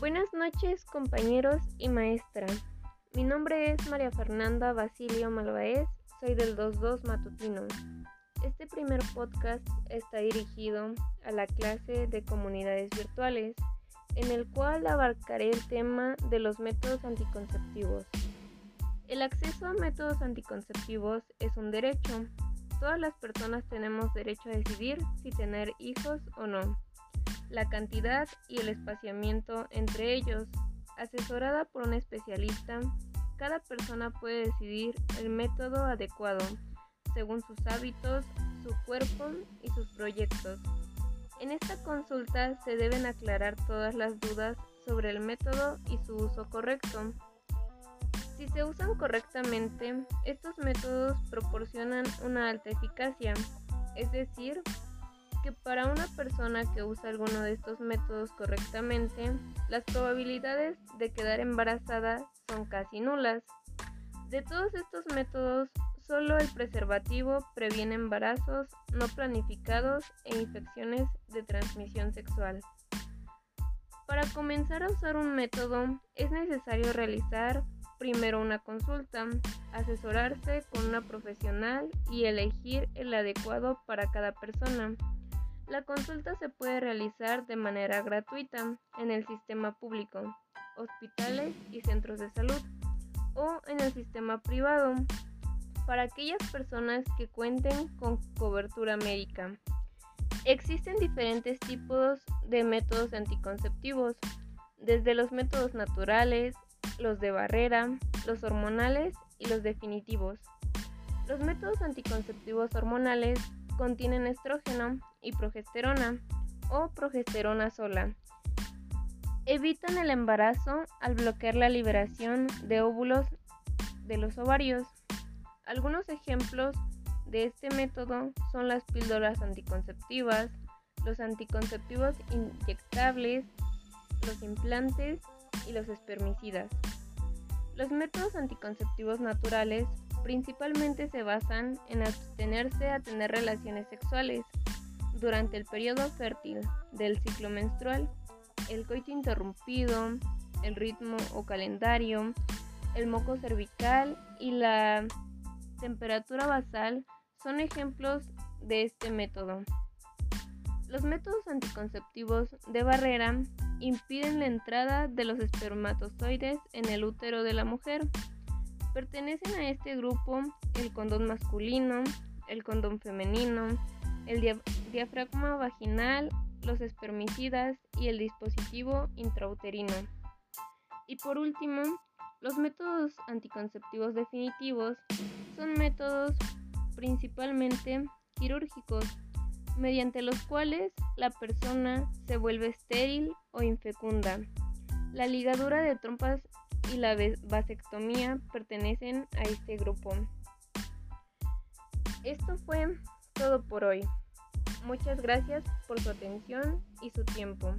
Buenas noches compañeros y maestra. Mi nombre es María Fernanda Basilio Malvaez, soy del 22 Matutino. Este primer podcast está dirigido a la clase de comunidades virtuales, en el cual abarcaré el tema de los métodos anticonceptivos. El acceso a métodos anticonceptivos es un derecho. Todas las personas tenemos derecho a decidir si tener hijos o no la cantidad y el espaciamiento entre ellos. Asesorada por un especialista, cada persona puede decidir el método adecuado según sus hábitos, su cuerpo y sus proyectos. En esta consulta se deben aclarar todas las dudas sobre el método y su uso correcto. Si se usan correctamente, estos métodos proporcionan una alta eficacia, es decir, que para una persona que usa alguno de estos métodos correctamente, las probabilidades de quedar embarazada son casi nulas. De todos estos métodos, solo el preservativo previene embarazos no planificados e infecciones de transmisión sexual. Para comenzar a usar un método es necesario realizar primero una consulta, asesorarse con una profesional y elegir el adecuado para cada persona. La consulta se puede realizar de manera gratuita en el sistema público, hospitales y centros de salud o en el sistema privado para aquellas personas que cuenten con cobertura médica. Existen diferentes tipos de métodos anticonceptivos, desde los métodos naturales, los de barrera, los hormonales y los definitivos. Los métodos anticonceptivos hormonales contienen estrógeno y progesterona o progesterona sola. Evitan el embarazo al bloquear la liberación de óvulos de los ovarios. Algunos ejemplos de este método son las píldoras anticonceptivas, los anticonceptivos inyectables, los implantes y los espermicidas. Los métodos anticonceptivos naturales principalmente se basan en abstenerse a tener relaciones sexuales durante el periodo fértil del ciclo menstrual, el coito interrumpido, el ritmo o calendario, el moco cervical y la temperatura basal son ejemplos de este método. Los métodos anticonceptivos de barrera impiden la entrada de los espermatozoides en el útero de la mujer Pertenecen a este grupo el condón masculino, el condón femenino, el diafragma vaginal, los espermicidas y el dispositivo intrauterino. Y por último, los métodos anticonceptivos definitivos son métodos principalmente quirúrgicos, mediante los cuales la persona se vuelve estéril o infecunda. La ligadura de trompas y la vasectomía pertenecen a este grupo. Esto fue todo por hoy. Muchas gracias por su atención y su tiempo.